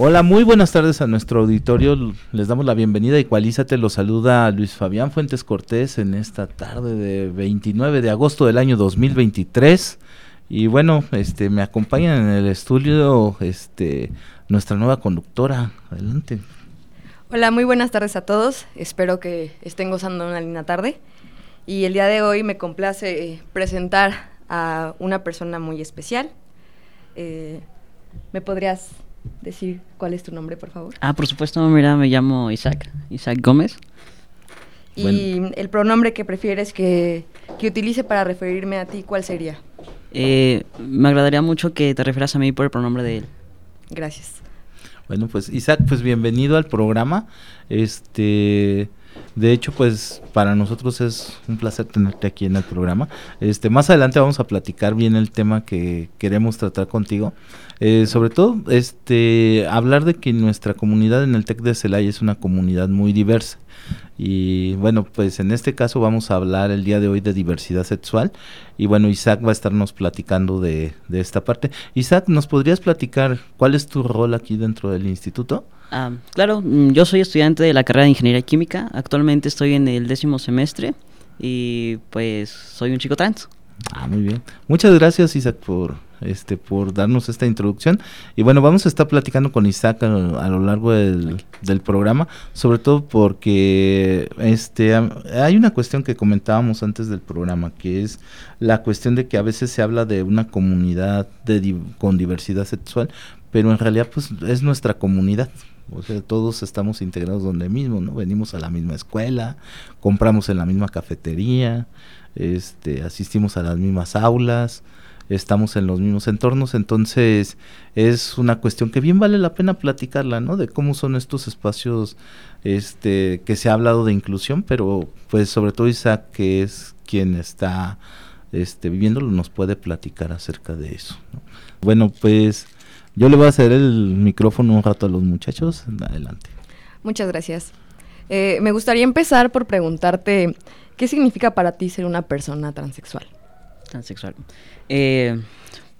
Hola, muy buenas tardes a nuestro auditorio. Les damos la bienvenida. Igualízate, los saluda Luis Fabián Fuentes Cortés en esta tarde de 29 de agosto del año 2023. Y bueno, este me acompañan en el estudio este nuestra nueva conductora. Adelante. Hola, muy buenas tardes a todos. Espero que estén gozando una linda tarde. Y el día de hoy me complace presentar a una persona muy especial. Eh, ¿Me podrías decir cuál es tu nombre, por favor? Ah, por supuesto, mira, me llamo Isaac, Isaac Gómez. Y el pronombre que prefieres que, que, utilice para referirme a ti, ¿cuál sería? Eh, me agradaría mucho que te refieras a mí por el pronombre de él. Gracias. Bueno, pues Isaac, pues bienvenido al programa. Este, de hecho, pues para nosotros es un placer tenerte aquí en el programa. Este, más adelante vamos a platicar bien el tema que queremos tratar contigo. Eh, sobre todo, este, hablar de que nuestra comunidad en el TEC de Celaya es una comunidad muy diversa. Y bueno, pues en este caso vamos a hablar el día de hoy de diversidad sexual. Y bueno, Isaac va a estarnos platicando de, de esta parte. Isaac, ¿nos podrías platicar cuál es tu rol aquí dentro del instituto? Ah, claro, mm, yo soy estudiante de la carrera de Ingeniería Química. Actualmente estoy en el décimo semestre y pues soy un chico trans. Ah, muy bien. Muchas gracias, Isaac, por este por darnos esta introducción. Y bueno, vamos a estar platicando con Isaac a, lo largo del, del, programa, sobre todo porque este hay una cuestión que comentábamos antes del programa, que es la cuestión de que a veces se habla de una comunidad de, con diversidad sexual, pero en realidad pues es nuestra comunidad. O sea, todos estamos integrados donde mismo, ¿no? Venimos a la misma escuela, compramos en la misma cafetería, este, asistimos a las mismas aulas, estamos en los mismos entornos, entonces es una cuestión que bien vale la pena platicarla, ¿no? De cómo son estos espacios este que se ha hablado de inclusión, pero pues sobre todo Isaac que es quien está este viviéndolo nos puede platicar acerca de eso. Bueno, pues yo le voy a hacer el micrófono un rato a los muchachos. Adelante. Muchas gracias. Eh, me gustaría empezar por preguntarte ¿Qué significa para ti ser una persona transexual? Transexual. Eh,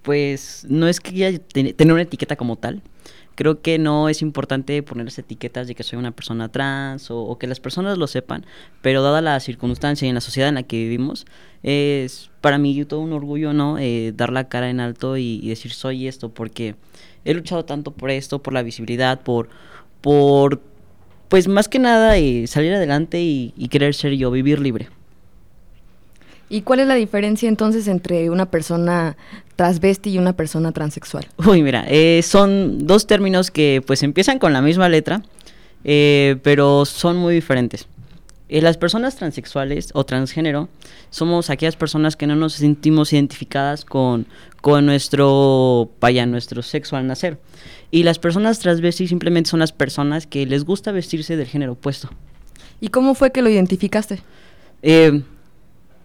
pues no es que ya tener una etiqueta como tal. Creo que no es importante ponerse etiquetas de que soy una persona trans o, que las personas lo sepan, pero dada la circunstancia y en la sociedad en la que vivimos, es para mí todo un orgullo, ¿no? Eh, dar la cara en alto y, decir soy esto, porque he luchado tanto por esto, por la visibilidad, por, por pues más que nada eh, salir adelante y, querer ser yo, vivir libre. ¿Y cuál es la diferencia entonces entre una persona transvesti y una persona transexual? Uy, mira, eh, son dos términos que pues empiezan con la misma letra, eh, pero son muy diferentes. las personas transexuales o transgénero somos aquellas personas que no nos sentimos identificadas con, con nuestro, vaya, nuestro sexo al nacer. Y las personas transvestis simplemente son las personas que les gusta vestirse del género opuesto. ¿Y cómo fue que lo identificaste? Eh,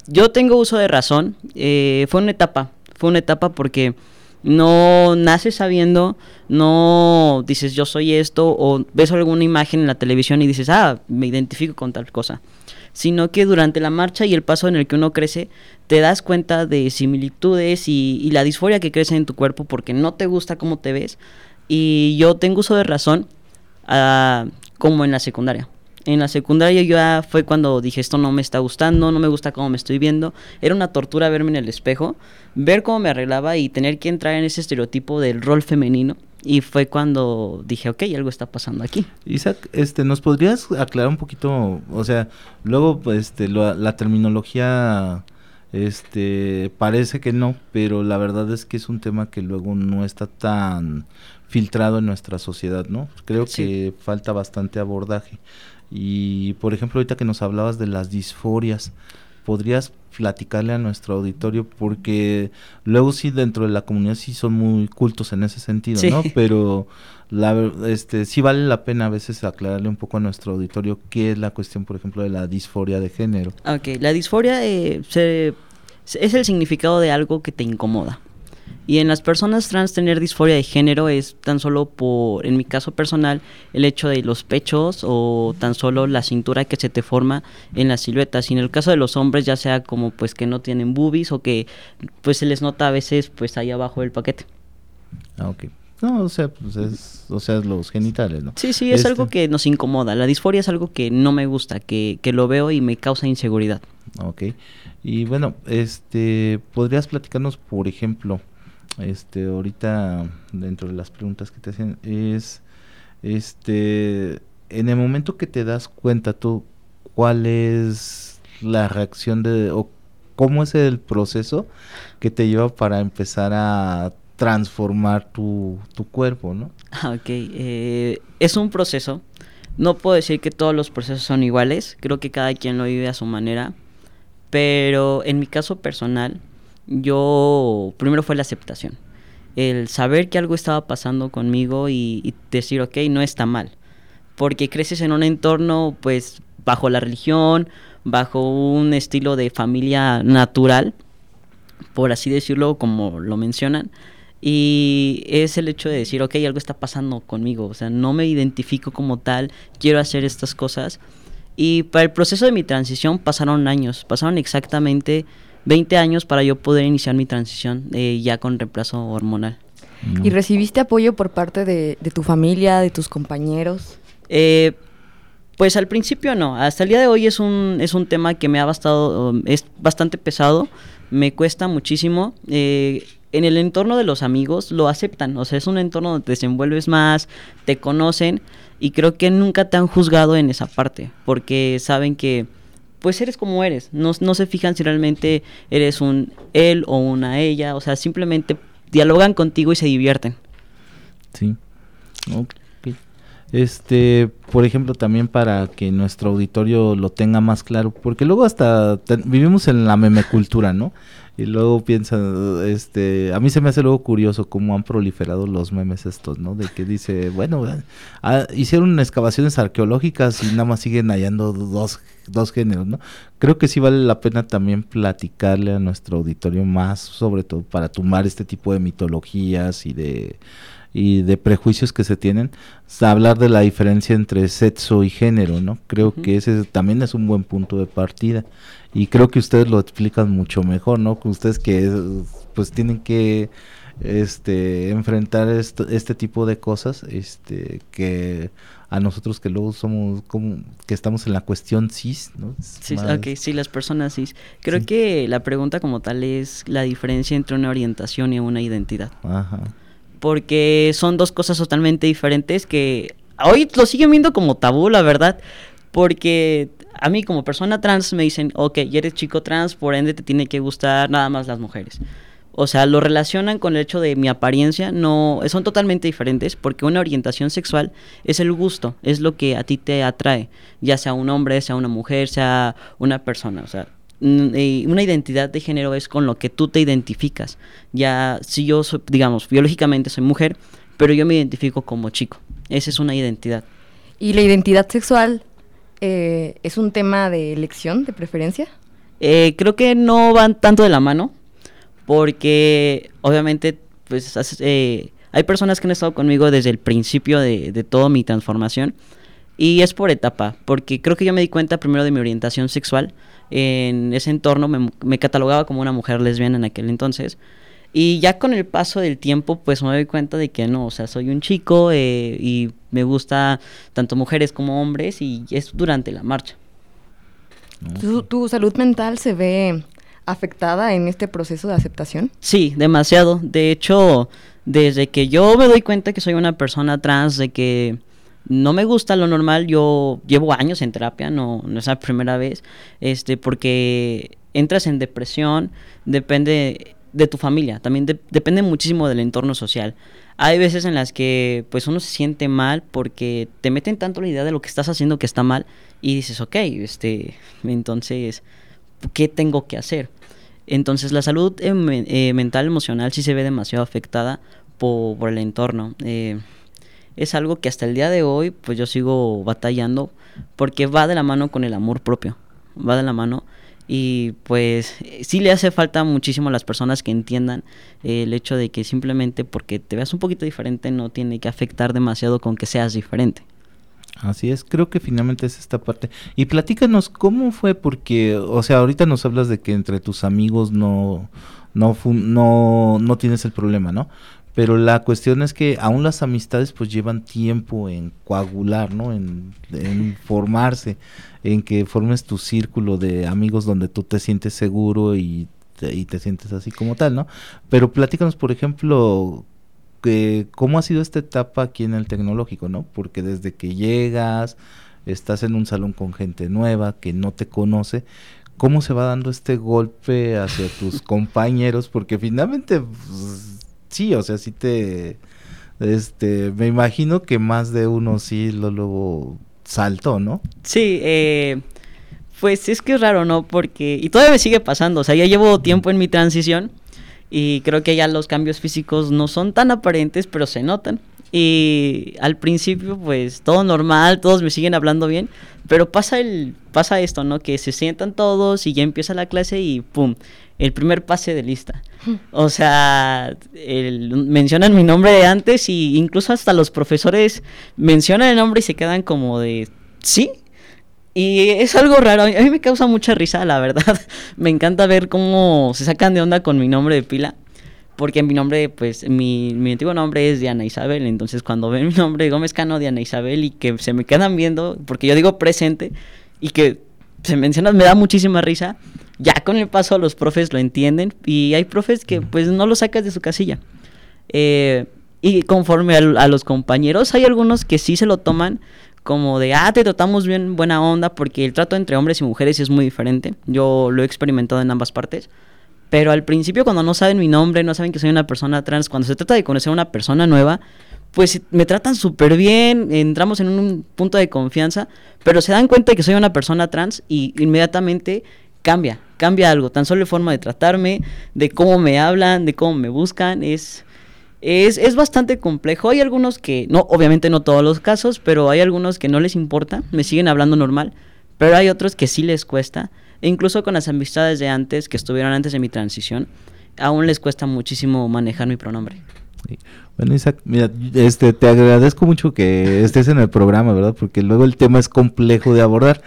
yo tengo uso de razón. Eh, fue una etapa. Fue una etapa porque no naces sabiendo, no dices yo soy esto o ves alguna imagen en la televisión y dices, ah, me identifico con tal cosa. Sino que durante la marcha y el paso en el que uno crece, te das cuenta de similitudes y, la disforia que crece en tu cuerpo porque no te gusta cómo te ves y yo tengo uso de razón uh, como en la secundaria. En la secundaria ya fue cuando dije esto no me está gustando, no me gusta cómo me estoy viendo. Era una tortura verme en el espejo, ver cómo me arreglaba y tener que entrar en ese estereotipo del rol femenino. Y fue cuando dije, ok, algo está pasando aquí. Isaac, este, ¿nos podrías aclarar un poquito? O sea, luego este, la terminología este parece que no, pero la verdad es que es un tema que luego no está tan filtrado en nuestra sociedad, ¿no? Creo que falta bastante abordaje. Y por ejemplo, ahorita que nos hablabas de las disforias, podrías platicarle a nuestro auditorio porque luego sí dentro de la comunidad sí son muy cultos en ese sentido, ¿no? Pero la, este sí vale la pena a veces aclararle un poco a nuestro auditorio qué es la cuestión, por ejemplo, de la disforia de género. Ok, la disforia eh, es el significado de algo que te incomoda. Y en las personas trans tener disforia de género es tan solo por, en mi caso personal, el hecho de los pechos o tan solo la cintura que se te forma en las siluetas. Y en el caso de los hombres ya sea como pues que no tienen boobies o que pues se les nota a veces pues ahí abajo del paquete. Ah, ok. No, o sea, pues es, o sea, los genitales, ¿no? Sí, sí, es este algo que nos incomoda. La disforia es algo que no me gusta, que, que lo veo y me causa inseguridad. Ok. Y bueno, este, ¿podrías platicarnos, por ejemplo, este ahorita dentro de las preguntas que te hacen es este en el momento que te das cuenta tú cuál es la reacción de o cómo es el proceso que te lleva para empezar a transformar tu, tu cuerpo, ¿no? Ah, ok, eh, es un proceso. No puedo decir que todos los procesos son iguales, creo que cada quien lo vive a su manera, pero en mi caso personal, yo primero fue la aceptación. El saber que algo estaba pasando conmigo y, decir, ok, no está mal. Porque creces en un entorno, pues, bajo la religión, bajo un estilo de familia natural, por así decirlo, como lo mencionan. Y es el hecho de decir, ok, algo está pasando conmigo, o sea, no me identifico como tal, quiero hacer estas cosas. Y para el proceso de mi transición pasaron años, pasaron exactamente 20 años para yo poder iniciar mi transición eh, ya con reemplazo hormonal. ¿Y recibiste apoyo por parte de, tu familia, de tus compañeros? Eh, pues al principio no, hasta el día de hoy es un, es un tema que me ha bastado, um, es bastante pesado, me cuesta muchísimo. Eh, en el entorno de los amigos lo aceptan, o sea, es un entorno donde te desenvuelves más, te conocen y creo que nunca te han juzgado en esa parte, porque saben que pues eres como eres. No, se fijan si realmente eres un él o una ella. O sea, simplemente dialogan contigo y se divierten. Sí. Este, por ejemplo, también para que nuestro auditorio lo tenga más claro, porque luego hasta vivimos en la meme cultura, ¿no? Y luego piensan, este, a mí se me hace luego curioso cómo han proliferado los memes estos, ¿no? De que dice, bueno, ah, hicieron excavaciones arqueológicas y nada más siguen hallando dos, dos géneros, ¿no? Creo que sí vale la pena también platicarle a nuestro auditorio más, sobre todo para tomar este tipo de mitologías y de y de prejuicios que se tienen, hablar de la diferencia entre sexo y género, ¿no? Creo que ese también es un buen punto de partida y creo que ustedes lo explican mucho mejor, ¿no? Que ustedes que pues tienen que este enfrentar este tipo de cosas, este que a nosotros que luego somos como que estamos en la cuestión cis, ¿no? Sí, sí, las personas cis. Creo que la pregunta como tal es la diferencia entre una orientación y una identidad. Ajá porque son dos cosas totalmente diferentes que hoy lo siguen viendo como tabú, la verdad, porque a mí como persona trans me dicen, ok, eres chico trans, por ende te tiene que gustar nada más las mujeres. O sea, lo relacionan con el hecho de mi apariencia, no, son totalmente diferentes porque una orientación sexual es el gusto, es lo que a ti te atrae, ya sea un hombre, sea una mujer, sea una persona, o sea, una identidad de género es con lo que tú te identificas. Ya, si yo soy, digamos, biológicamente soy mujer, pero yo me identifico como chico. Esa es una identidad. ¿Y la identidad sexual eh, es un tema de elección, de preferencia? Eh, creo que no van tanto de la mano, porque obviamente, pues, eh, hay personas que han estado conmigo desde el principio de, de toda mi transformación, y es por etapa, porque creo que yo me di cuenta primero de mi orientación sexual, en ese entorno, me, catalogaba como una mujer lesbiana en aquel entonces. Y ya con el paso del tiempo, pues me doy cuenta de que no, o sea, soy un chico eh, y me gusta tanto mujeres como hombres y es durante la marcha. ¿Tu, salud mental se ve afectada en este proceso de aceptación? Sí, demasiado. De hecho, desde que yo me doy cuenta que soy una persona trans, de que no me gusta lo normal, yo llevo años en terapia, no, no es la primera vez, este, porque entras en depresión, depende de tu familia, también depende muchísimo del entorno social. Hay veces en las que pues uno se siente mal porque te meten tanto la idea de lo que estás haciendo que está mal y dices, ok, este, entonces ¿qué tengo que hacer? Entonces la salud eh, eh, mental, emocional sí se ve demasiado afectada por, el entorno. Eh, es algo que hasta el día de hoy pues yo sigo batallando porque va de la mano con el amor propio, va de la mano y pues sí le hace falta muchísimo a las personas que entiendan el hecho de que simplemente porque te veas un poquito diferente no tiene que afectar demasiado con que seas diferente. Así es, creo que finalmente es esta parte. Y platícanos cómo fue, porque, o sea, ahorita nos hablas de que entre tus amigos no, no, no, no tienes el problema, ¿no? Pero la cuestión es que aún las amistades pues llevan tiempo en coagular, ¿no? En, en formarse, en que formes tu círculo de amigos donde tú te sientes seguro y te, y te sientes así como tal, ¿no? Pero platícanos, por ejemplo, que, cómo ha sido esta etapa aquí en el tecnológico, ¿no? Porque desde que llegas, estás en un salón con gente nueva que no te conoce, ¿cómo se va dando este golpe hacia tus compañeros? Porque finalmente... Pues, sí, o sea, sí te... Este, me imagino que más de uno sí lo luego saltó, ¿no? Sí, eh, pues es que es raro, ¿no? Porque, y todavía me sigue pasando, o sea, ya llevo tiempo en mi transición y creo que ya los cambios físicos no son tan aparentes, pero se notan. Y al principio, pues todo normal, todos me siguen hablando bien, pero pasa el pasa esto, ¿no? Que se sientan todos y ya empieza la clase y pum, el primer pase de lista. O sea, mencionan mi nombre de antes y incluso hasta los profesores mencionan el nombre y se quedan como de, ¿sí? Y es algo raro, a mí me causa mucha risa, la verdad. me encanta ver cómo se sacan de onda con mi nombre de pila porque mi nombre, pues, mi, mi antiguo nombre es Diana Isabel, entonces cuando ven mi nombre Gómez Cano, Diana Isabel, y que se me quedan viendo, porque yo digo presente, y que se menciona, me da muchísima risa, ya con el paso los profes lo entienden, y hay profes que pues no lo sacas de su casilla. Eh, y conforme a, los compañeros, hay algunos que sí se lo toman como de, ah, te tratamos bien, buena onda, porque el trato entre hombres y mujeres es muy diferente. Yo lo he experimentado en ambas partes. Pero al principio cuando no saben mi nombre, no saben que soy una persona trans, cuando se trata de conocer a una persona nueva, pues me tratan súper bien, entramos en un punto de confianza, pero se dan cuenta de que soy una persona trans y inmediatamente cambia, cambia algo, tan solo la forma de tratarme, de cómo me hablan, de cómo me buscan, es, es, es bastante complejo. Hay algunos que, no, obviamente no todos los casos, pero hay algunos que no les importa, me siguen hablando normal, pero hay otros que sí les cuesta. E incluso con las amistades de antes, que estuvieron antes de mi transición, aún les cuesta muchísimo manejar mi pronombre. Bueno, Isaac, mira, este, te agradezco mucho que estés en el programa, ¿verdad? Porque luego el tema es complejo de abordar,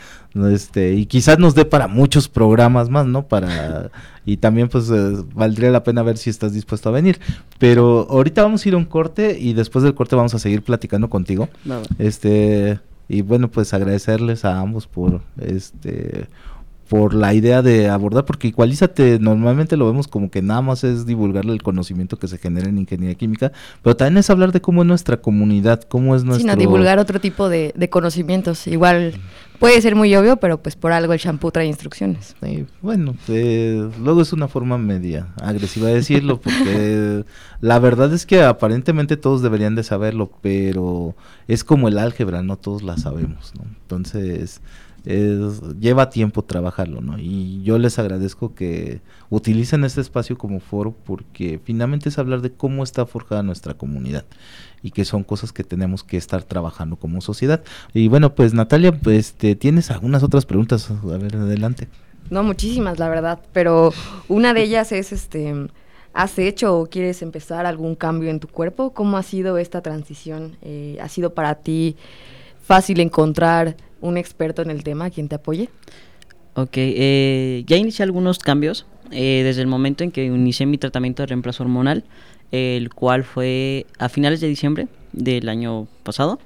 este, y quizás nos dé para muchos programas más, ¿no? Para y también pues eh, valdría la pena ver si estás dispuesto a venir. Pero ahorita vamos a ir a un corte y después del corte vamos a seguir platicando contigo. Este, y bueno, pues agradecerles a ambos por este por la idea de abordar, porque Igualízate normalmente lo vemos como que nada más es divulgarle el conocimiento que se genera en ingeniería química, pero también es hablar de cómo es nuestra comunidad, cómo es nuestro... Sino divulgar otro tipo de, conocimientos. Igual puede ser muy obvio, pero pues por algo el shampoo trae instrucciones. bueno, eh, luego es una forma media agresiva de decirlo, porque la verdad es que aparentemente todos deberían de saberlo, pero es como el álgebra, no todos la sabemos, ¿no? Entonces lleva tiempo trabajarlo, ¿no? Y yo les agradezco que utilicen este espacio como foro porque finalmente es hablar de cómo está forjada nuestra comunidad y que son cosas que tenemos que estar trabajando como sociedad. Y bueno, pues Natalia, pues tienes algunas otras preguntas, a ver, adelante. No, muchísimas, la verdad, pero una de ellas es este ¿Has hecho o quieres empezar algún cambio en tu cuerpo? ¿Cómo ha sido esta transición? Eh, ¿Ha sido para ti fácil encontrar un experto en el tema quien te apoye? Ok, eh, ya inicié algunos cambios eh, desde el momento en que inicié mi tratamiento de reemplazo hormonal, el cual fue a finales de diciembre del año pasado.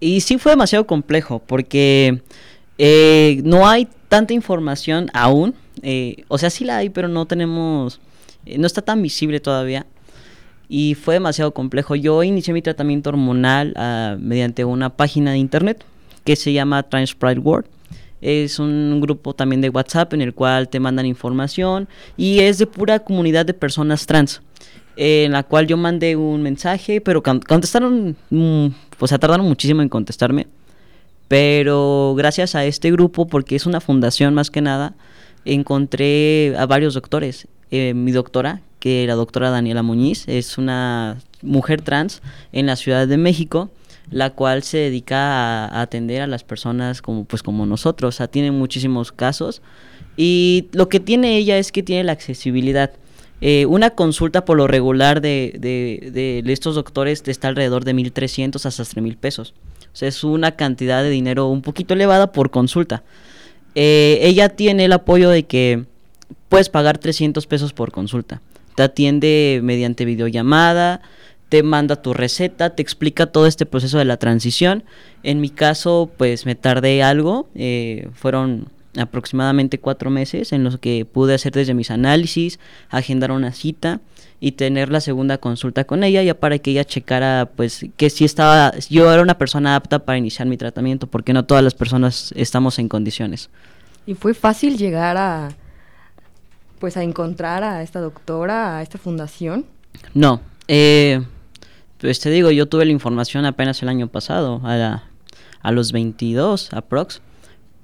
Y sí fue demasiado complejo porque eh, no hay tanta información aún. o sea, sí la hay, pero no tenemos, no está tan visible todavía y fue demasiado complejo. Yo inicié mi tratamiento hormonal ah, mediante una página de internet que se llama Trans Pride World. Es un grupo también de WhatsApp en el cual te mandan información y es de pura comunidad de personas trans. en la cual yo mandé un mensaje, pero contestaron, mm, o sea, tardaron muchísimo en contestarme. Pero gracias a este grupo, porque es una fundación más que nada, encontré a varios doctores. Eh, mi doctora, que la doctora Daniela Muñiz, es una mujer trans en la Ciudad de México, la cual se dedica a, atender a las personas como, pues, como nosotros. O sea, tiene muchísimos casos. Y lo que tiene ella es que tiene la accesibilidad. Eh, una consulta por lo regular de, de, de estos doctores está alrededor de 1.300 hasta 3.000 pesos. O sea, es una cantidad de dinero un poquito elevada por consulta. Eh, ella tiene el apoyo de que puedes pagar 300 pesos por consulta. Te atiende mediante videollamada, te manda tu receta, te explica todo este proceso de la transición. En mi caso, pues me tardé algo, eh, fueron aproximadamente cuatro meses en los que pude hacer desde mis análisis, agendar una cita y tener la segunda consulta con ella ya para que ella checara pues que si estaba yo era una persona apta para iniciar mi tratamiento porque no todas las personas estamos en condiciones. ¿Y fue fácil llegar a pues a encontrar a esta doctora, a esta fundación? No, eh, pues te digo, yo tuve la información apenas el año pasado, a, a los 22 aprox,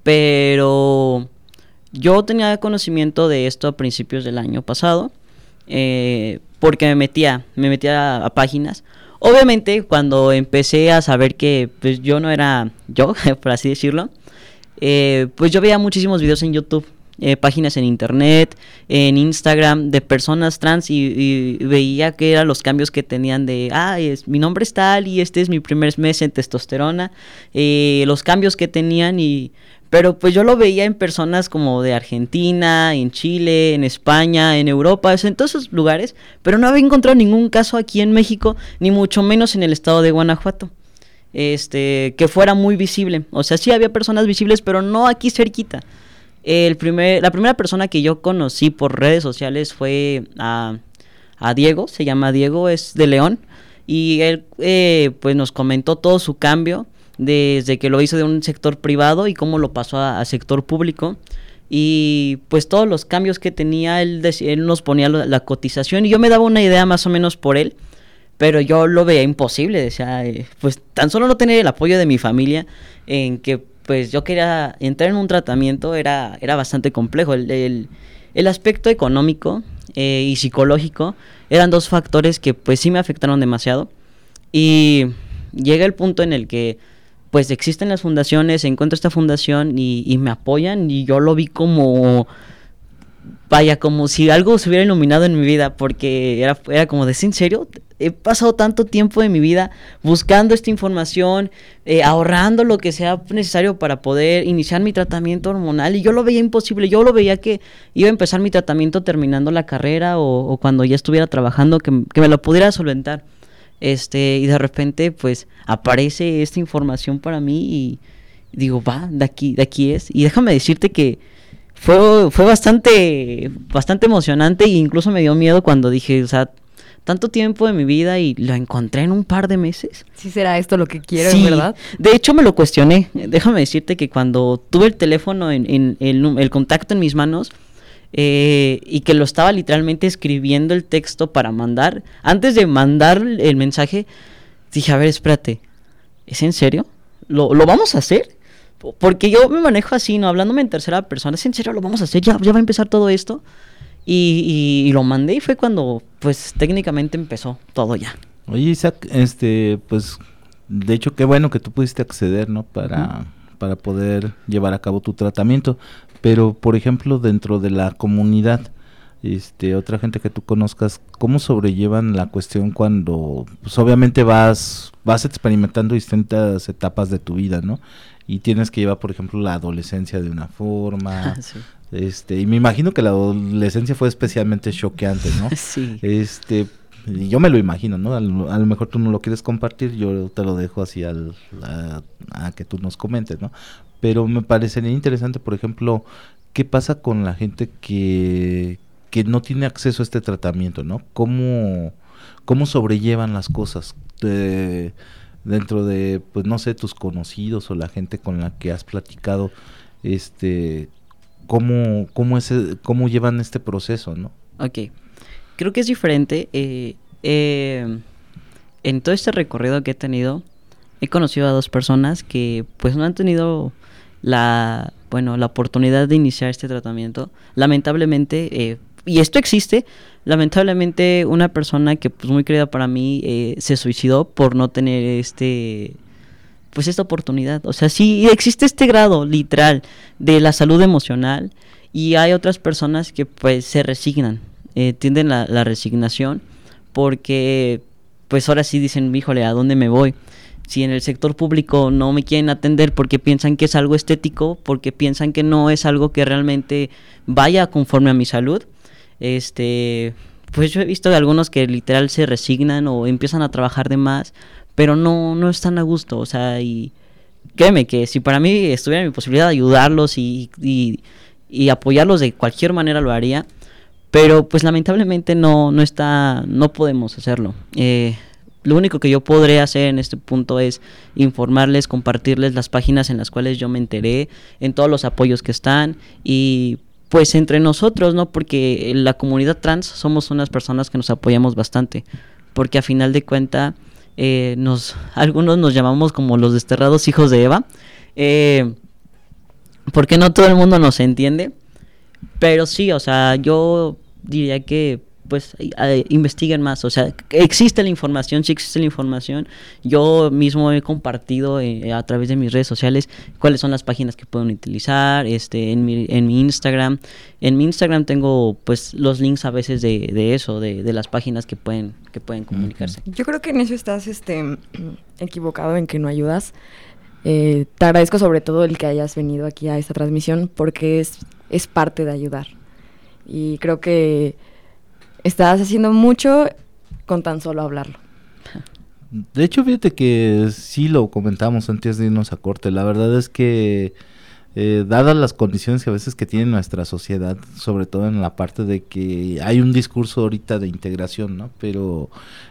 pero yo tenía conocimiento de esto a principios del año pasado, eh, porque me metía, me metía a, páginas. Obviamente, cuando empecé a saber que pues, yo no era yo, por así decirlo, eh, pues yo veía muchísimos videos en YouTube, eh, páginas en internet, en Instagram de personas trans y, veía que eran los cambios que tenían de, ah, es, mi nombre es tal y este es mi primer mes en testosterona, los cambios que tenían y pero pues yo lo veía en personas como de Argentina, en Chile, en España, en Europa, en todos esos lugares, pero no había encontrado ningún caso aquí en México, ni mucho menos en el estado de Guanajuato. Este, que fuera muy visible. O sea, sí había personas visibles, pero no aquí cerquita. El primer, la primera persona que yo conocí por redes sociales fue a, Diego, se llama Diego, es de León, y él eh, pues nos comentó todo su cambio desde que lo hizo de un sector privado y cómo lo pasó a, sector público. Y pues todos los cambios que tenía, él, él nos ponía la, cotización y yo me daba una idea más o menos por él, pero yo lo veía imposible, decía, eh, pues tan solo no tener el apoyo de mi familia en que pues yo quería entrar en un tratamiento era, era bastante complejo. El, el, aspecto económico eh, y psicológico eran dos factores que pues sí me afectaron demasiado y llega el punto en el que pues existen las fundaciones, encuentro esta fundación y, me apoyan y yo lo vi como, vaya, como si algo se hubiera iluminado en mi vida, porque era, era como de, ¿en serio? He pasado tanto tiempo de mi vida buscando esta información, eh, ahorrando lo que sea necesario para poder iniciar mi tratamiento hormonal y yo lo veía imposible, yo lo veía que iba a empezar mi tratamiento terminando la carrera o, cuando ya estuviera trabajando, que, me lo pudiera solventar. Este, y de repente, pues, aparece esta información para mí y digo, va, de aquí, de aquí es. Y déjame decirte que fue, fue bastante, bastante emocionante e incluso me dio miedo cuando dije, o sea, tanto tiempo de mi vida y lo encontré en un par de meses. Sí será esto lo que quiero, sí. ¿verdad? De hecho me lo cuestioné. Déjame decirte que cuando tuve el teléfono en, en el contacto en mis manos, eh, y que lo estaba literalmente escribiendo el texto para mandar. Antes de mandar el mensaje, dije, a ver, espérate, ¿es en serio? ¿Lo, lo vamos a hacer? Porque yo me manejo así, ¿no? Hablándome en tercera persona, ¿es en serio? ¿Lo vamos a hacer? ¿Ya, ya va a empezar todo esto? Y, y, lo mandé y fue cuando, pues, técnicamente empezó todo ya. Oye, Isaac, este, pues, de hecho, qué bueno que tú pudiste acceder, ¿no? Para, para poder llevar a cabo tu tratamiento. Pero, por ejemplo, dentro de la comunidad, este, otra gente que tú conozcas, ¿cómo sobrellevan la cuestión cuando, pues obviamente vas, vas experimentando distintas etapas de tu vida, ¿no? Y tienes que llevar, por ejemplo, la adolescencia de una forma, este, y me imagino que la adolescencia fue especialmente choqueante, ¿no? Sí. Este, yo me lo imagino, ¿no? A lo, mejor tú no lo quieres compartir, yo te lo dejo así al, a, a, que tú nos comentes, ¿no? Pero me parecería interesante, por ejemplo, qué pasa con la gente que, que no tiene acceso a este tratamiento, ¿no? ¿Cómo, cómo sobrellevan las cosas de, dentro de, pues no sé, tus conocidos o la gente con la que has platicado, este, cómo, cómo, es, cómo llevan este proceso, ¿no? Ok, creo que es diferente. Eh, eh, en todo este recorrido que he tenido, he conocido a dos personas que pues no han tenido la, bueno, la oportunidad de iniciar este tratamiento, lamentablemente, eh, y esto existe, lamentablemente una persona que pues muy querida para mí eh, se suicidó por no tener este pues esta oportunidad. O sea, sí existe este grado literal de la salud emocional y hay otras personas que pues se resignan, eh, tienden la, resignación porque pues ahora sí dicen, híjole, ¿a dónde me voy? Si en el sector público no me quieren atender porque piensan que es algo estético, porque piensan que no es algo que realmente vaya conforme a mi salud, este, pues yo he visto de algunos que literal se resignan o empiezan a trabajar de más, pero no, no están a gusto, o sea, y créeme que si para mí estuviera mi posibilidad de ayudarlos y, y, apoyarlos de cualquier manera lo haría, pero pues lamentablemente no, no está, no podemos hacerlo. Eh, lo único que yo podré hacer en este punto es informarles, compartirles las páginas en las cuales yo me enteré, en todos los apoyos que están y pues entre nosotros, ¿no? Porque la comunidad trans somos unas personas que nos apoyamos bastante, porque a final de cuenta eh, nos, algunos nos llamamos como los desterrados hijos de Eva, eh, porque no todo el mundo nos entiende, pero sí, o sea, yo diría que pues eh, investiguen más, o sea, existe la información, sí existe la información. Yo mismo he compartido eh, a través de mis redes sociales cuáles son las páginas que pueden utilizar, este, en mi, en mi Instagram. En mi Instagram tengo pues los links a veces de, de eso, de, de, las páginas que pueden, que pueden comunicarse. Yo creo que en eso estás este, equivocado en que no ayudas. Eh, te agradezco sobre todo el que hayas venido aquí a esta transmisión porque es, es parte de ayudar. Y creo que estás haciendo mucho con tan solo hablarlo. De hecho, fíjate que sí lo comentamos antes de irnos a corte. La verdad es que, eh, dadas las condiciones que a veces que tiene nuestra sociedad, sobre todo en la parte de que hay un discurso ahorita de integración, ¿no? Pero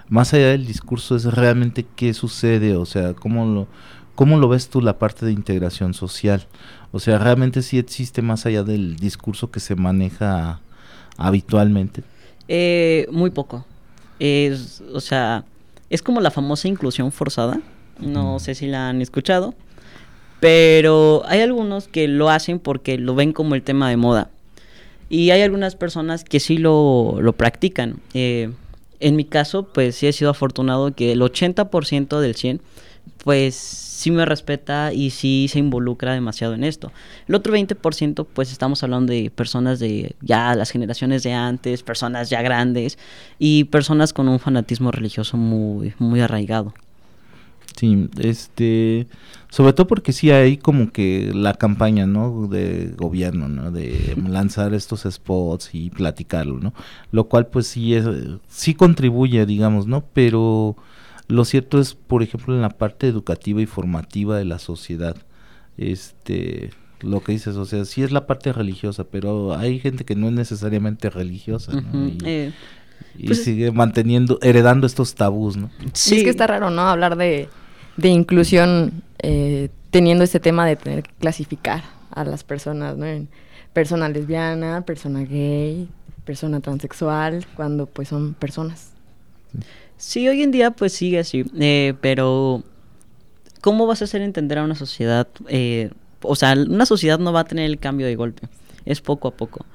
más allá del discurso es realmente qué sucede, o sea, cómo lo, cómo lo ves tú la parte de integración social. O sea, realmente sí existe más allá del discurso que se maneja habitualmente. Eh, muy poco. Es, o sea, es como la famosa inclusión forzada. No mm. sé si la han escuchado. Pero hay algunos que lo hacen porque lo ven como el tema de moda. Y hay algunas personas que sí lo, lo practican. Eh, en mi caso, pues sí he sido afortunado que el 80% del 100, pues sí me respeta y sí se involucra demasiado en esto. El otro 20%, pues estamos hablando de personas de ya las generaciones de antes, personas ya grandes y personas con un fanatismo religioso muy, muy arraigado. Sí, este, sobre todo porque sí hay como que la campaña, ¿no? De gobierno, ¿no? De lanzar estos spots y platicarlo, ¿no? Lo cual pues sí es, sí contribuye, digamos, ¿no? Pero lo cierto es, por ejemplo, en la parte educativa y formativa de la sociedad, este, lo que dices, o sea, sí es la parte religiosa, pero hay gente que no es necesariamente religiosa, ¿no? Y, eh, y pues sigue manteniendo, heredando estos tabús, ¿no? Sí, es que está raro, ¿no? Hablar de, de inclusión eh, teniendo este tema de tener que clasificar a las personas, ¿no? En persona lesbiana, persona gay, persona transexual, cuando pues son personas. Sí. Sí, hoy en día pues sigue así, eh, pero ¿cómo vas a hacer entender a una sociedad? Eh, o sea, una sociedad no va a tener el cambio de golpe, es poco a poco.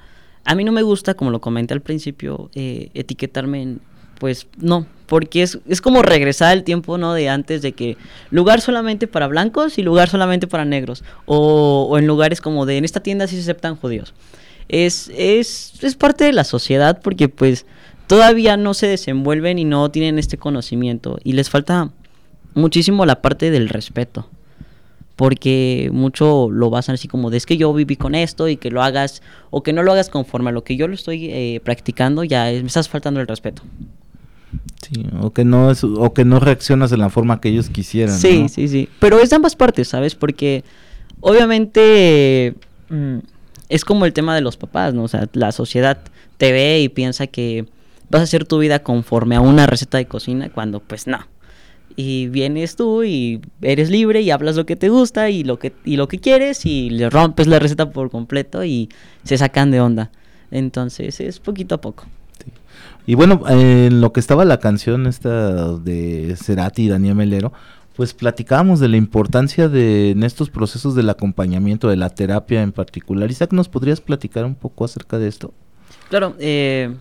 A mí no me gusta, como lo comenté al principio, eh, etiquetarme en, pues no, porque es, es como regresar al tiempo, ¿no? De antes de que lugar solamente para blancos y lugar solamente para negros, o, o en lugares como de en esta tienda sí se aceptan judíos. Es, es, es parte de la sociedad porque pues todavía no se desenvuelven y no tienen este conocimiento y les falta muchísimo la parte del respeto. Porque mucho lo basan así como de es que yo viví con esto y que lo hagas o que no lo hagas conforme a lo que yo lo estoy eh, practicando, ya me estás faltando el respeto. Sí, o que no es, o que no reaccionas de la forma que ellos quisieran. Sí, ¿no? sí, sí. Pero es de ambas partes, ¿sabes? Porque obviamente mm, es como el tema de los papás, ¿no? O sea, la sociedad te ve y piensa que vas a hacer tu vida conforme a una receta de cocina cuando pues no. Y vienes tú y eres libre y hablas lo que te gusta y lo que, y lo que quieres y le rompes la receta por completo y se sacan de onda. Entonces es poquito a poco. Sí. Y bueno, en lo que estaba la canción esta de Cerati y Daniel Melero, pues platicábamos de la importancia de en estos procesos del acompañamiento, de la terapia en particular. Isaac, ¿nos podrías platicar un poco acerca de esto? Claro, eh,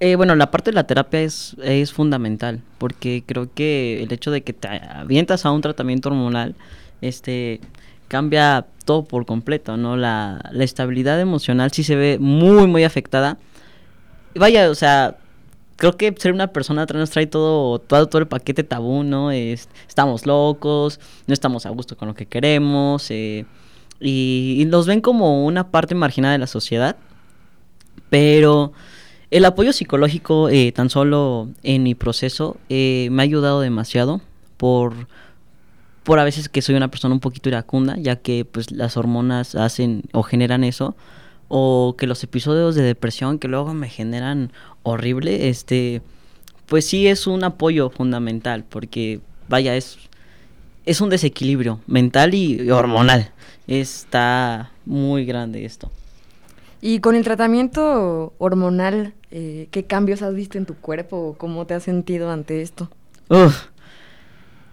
eh, bueno, la parte de la terapia es, es fundamental, porque creo que el hecho de que te avientas a un tratamiento hormonal, este, cambia todo por completo, ¿no? La, la estabilidad emocional sí se ve muy, muy afectada. Vaya, o sea, creo que ser una persona trans trae todo, todo, todo el paquete tabú, ¿no? Es, estamos locos, no estamos a gusto con lo que queremos, eh, y, y, nos ven como una parte marginada de la sociedad. Pero el apoyo psicológico, eh, tan solo en mi proceso, eh, me ha ayudado demasiado por, por a veces que soy una persona un poquito iracunda, ya que pues las hormonas hacen o generan eso o que los episodios de depresión que luego me generan horrible, este, pues sí es un apoyo fundamental, porque vaya, es, es un desequilibrio mental y hormonal. Está muy grande esto. Y con el tratamiento hormonal, eh, ¿qué cambios has visto en tu cuerpo? ¿Cómo te has sentido ante esto? Uf,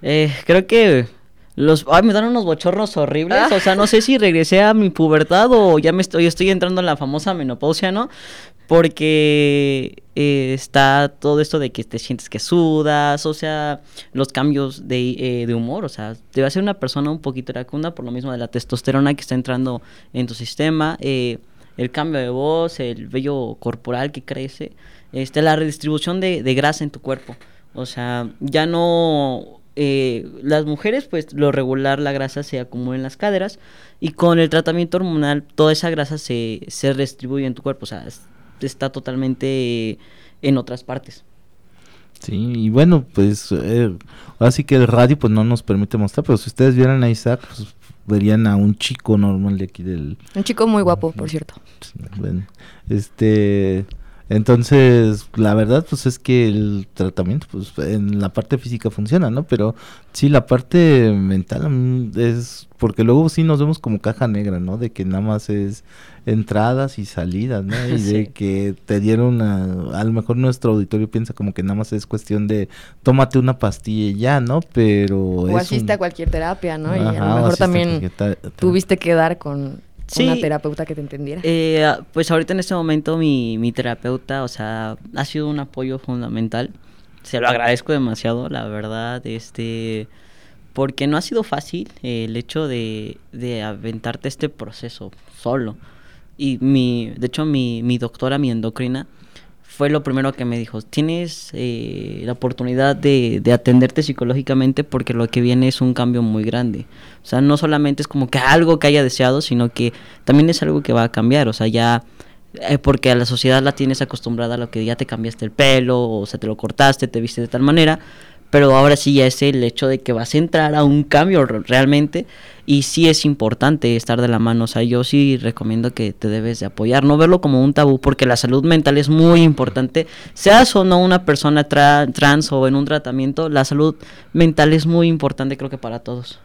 eh, creo que los, ay, me dan unos bochornos horribles. O sea, no sé si regresé a mi pubertad o ya me estoy, estoy entrando en la famosa menopausia, ¿no? Porque eh, está todo esto de que te sientes que sudas, o sea, los cambios de, eh, de humor, o sea, te va a ser una persona un poquito iracunda por lo mismo de la testosterona que está entrando en tu sistema, eh, el cambio de voz, el vello corporal que crece, este, la redistribución de, de grasa en tu cuerpo. O sea, ya no eh, las mujeres, pues lo regular la grasa se acumula en las caderas y con el tratamiento hormonal toda esa grasa se, se redistribuye en tu cuerpo, o sea, es, está totalmente en otras partes. Sí, y bueno, pues eh, así que el radio pues no nos permite mostrar, pero si ustedes vieran a Isaac, pues verían a un chico normal de aquí del... Un chico muy guapo, por cierto. Bueno, este... Entonces, la verdad, pues es que el tratamiento, pues en la parte física funciona, ¿no? Pero sí, la parte mental es, porque luego sí nos vemos como caja negra, ¿no? De que nada más es entradas y salidas, ¿no? Y sí. de que te dieron, a, a lo mejor nuestro auditorio piensa como que nada más es cuestión de tómate una pastilla y ya, ¿no? Pero... O asiste un... a cualquier terapia, ¿no? Ajá, y a lo mejor también tuviste que dar con Sí, una terapeuta que te entendiera. Eh, pues ahorita en este momento mi, mi terapeuta, o sea, ha sido un apoyo fundamental. Se lo agradezco demasiado, la verdad, este, porque no ha sido fácil eh, el hecho de, de aventarte este proceso solo. Y mi, de hecho, mi, mi doctora, mi endocrina, fue lo primero que me dijo, tienes eh, la oportunidad de, de, atenderte psicológicamente porque lo que viene es un cambio muy grande. O sea, no solamente es como que algo que haya deseado, sino que también es algo que va a cambiar. O sea, ya eh, porque a la sociedad la tienes acostumbrada a lo que ya te cambiaste el pelo, o sea, te lo cortaste, te viste de tal manera, pero ahora sí ya es el hecho de que vas a entrar a un cambio realmente y sí es importante estar de la mano, o sea, yo sí recomiendo que te debes de apoyar, no verlo como un tabú porque la salud mental es muy importante, seas o no una persona tra trans o en un tratamiento, la salud mental es muy importante creo que para todos.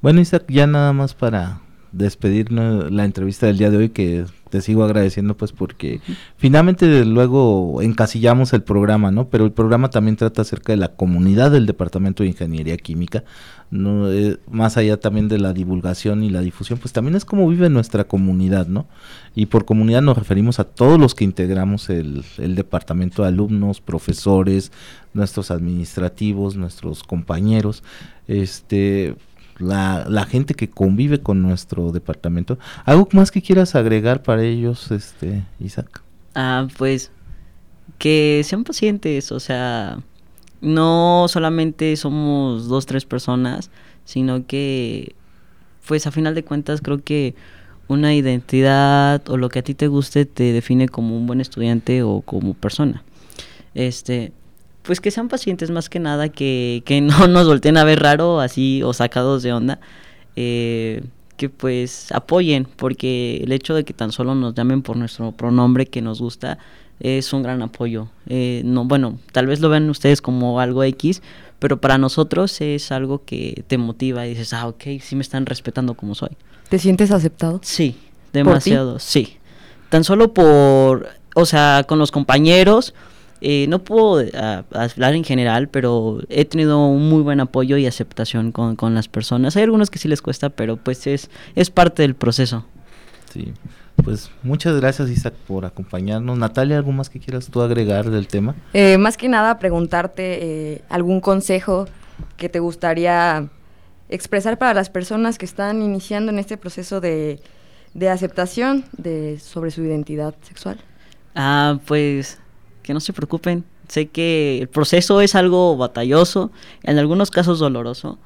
Bueno, Isaac, ya nada más para despedir la entrevista del día de hoy que te sigo agradeciendo pues porque finalmente luego encasillamos el programa, ¿no? Pero el programa también trata acerca de la comunidad del Departamento de Ingeniería Química, no eh, más allá también de la divulgación y la difusión, pues también es como vive nuestra comunidad, ¿no? Y por comunidad nos referimos a todos los que integramos el, el departamento, alumnos, profesores, nuestros administrativos, nuestros compañeros, este la, la, gente que convive con nuestro departamento. ¿Algo más que quieras agregar para ellos, este Isaac? Ah, pues que sean pacientes, o sea, no solamente somos dos, tres personas, sino que, pues a final de cuentas creo que una identidad o lo que a ti te guste te define como un buen estudiante o como persona. Este, pues que sean pacientes más que nada, que, que no nos volteen a ver raro así o sacados de onda, eh, que pues apoyen, porque el hecho de que tan solo nos llamen por nuestro pronombre que nos gusta es un gran apoyo. Eh, no, bueno, tal vez lo vean ustedes como algo X, pero para nosotros es algo que te motiva y dices, ah, ok, sí me están respetando como soy. ¿Te sientes aceptado? Sí, demasiado, sí. Tan solo por, o sea, con los compañeros, eh, no puedo ah, hablar en general, pero he tenido un muy buen apoyo y aceptación con, con, las personas. Hay algunos que sí les cuesta, pero pues es, es parte del proceso. Sí, pues muchas gracias Isaac por acompañarnos. Natalia, ¿algo más que quieras tú agregar del tema? Eh, más que nada preguntarte eh, algún consejo que te gustaría expresar para las personas que están iniciando en este proceso de, de aceptación de, sobre su identidad sexual. Ah, pues que no se preocupen. Sé que el proceso es algo batalloso, en algunos casos doloroso,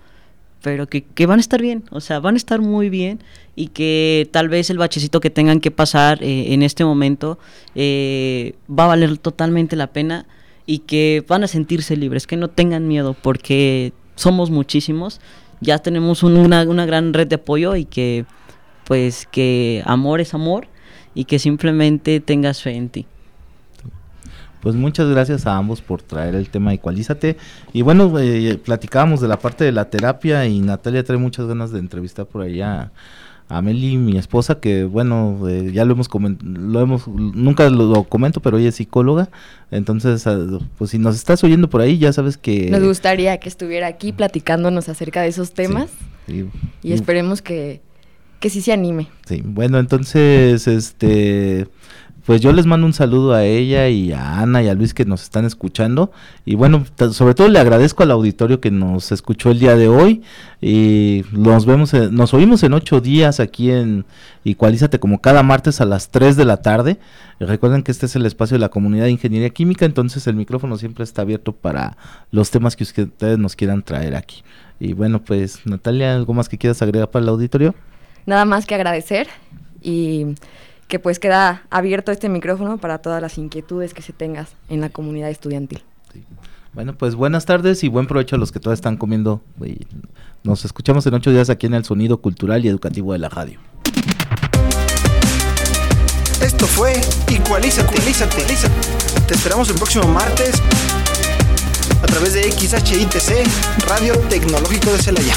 pero que, van a estar bien, o sea, van a estar muy bien y que tal vez el bachecito que tengan que pasar eh, en este momento eh, va a valer totalmente la pena y que van a sentirse libres, que no tengan miedo porque somos muchísimos, ya tenemos una, una gran red de apoyo y que pues que amor es amor y que simplemente tengas fe en ti. Pues muchas gracias a ambos por traer el tema Ecualízate. Y bueno, eh, platicábamos de la parte de la terapia y Natalia trae muchas ganas de entrevistar por allá a Meli, mi esposa, que bueno, eh, ya lo hemos lo hemos, nunca lo, comento, pero ella es psicóloga, entonces, ah, pues si nos estás oyendo por ahí, ya sabes que... Nos gustaría que estuviera aquí platicándonos acerca de esos temas y esperemos que, que sí se anime. Sí, bueno, entonces, este pues yo les mando un saludo a ella y a Ana y a Luis que nos están escuchando. Y bueno, sobre todo le agradezco al auditorio que nos escuchó el día de hoy. Y nos vemos, nos oímos en ocho días aquí en Igualízate como cada martes a las 3 de la tarde. recuerden que este es el espacio de la comunidad de ingeniería química, entonces el micrófono siempre está abierto para los temas que ustedes nos quieran traer aquí. Y bueno, pues Natalia, ¿algo más que quieras agregar para el auditorio? Nada más que agradecer y que pues queda abierto este micrófono para todas las inquietudes que se tengas en la comunidad estudiantil. Bueno, pues buenas tardes y buen provecho a los que todavía están comiendo. Nos escuchamos en ocho días aquí en el Sonido Cultural y Educativo de la Radio. Esto fue Igualízate, Igualízate, Te esperamos el próximo martes a través de XHITC, Radio Tecnológico de Celaya.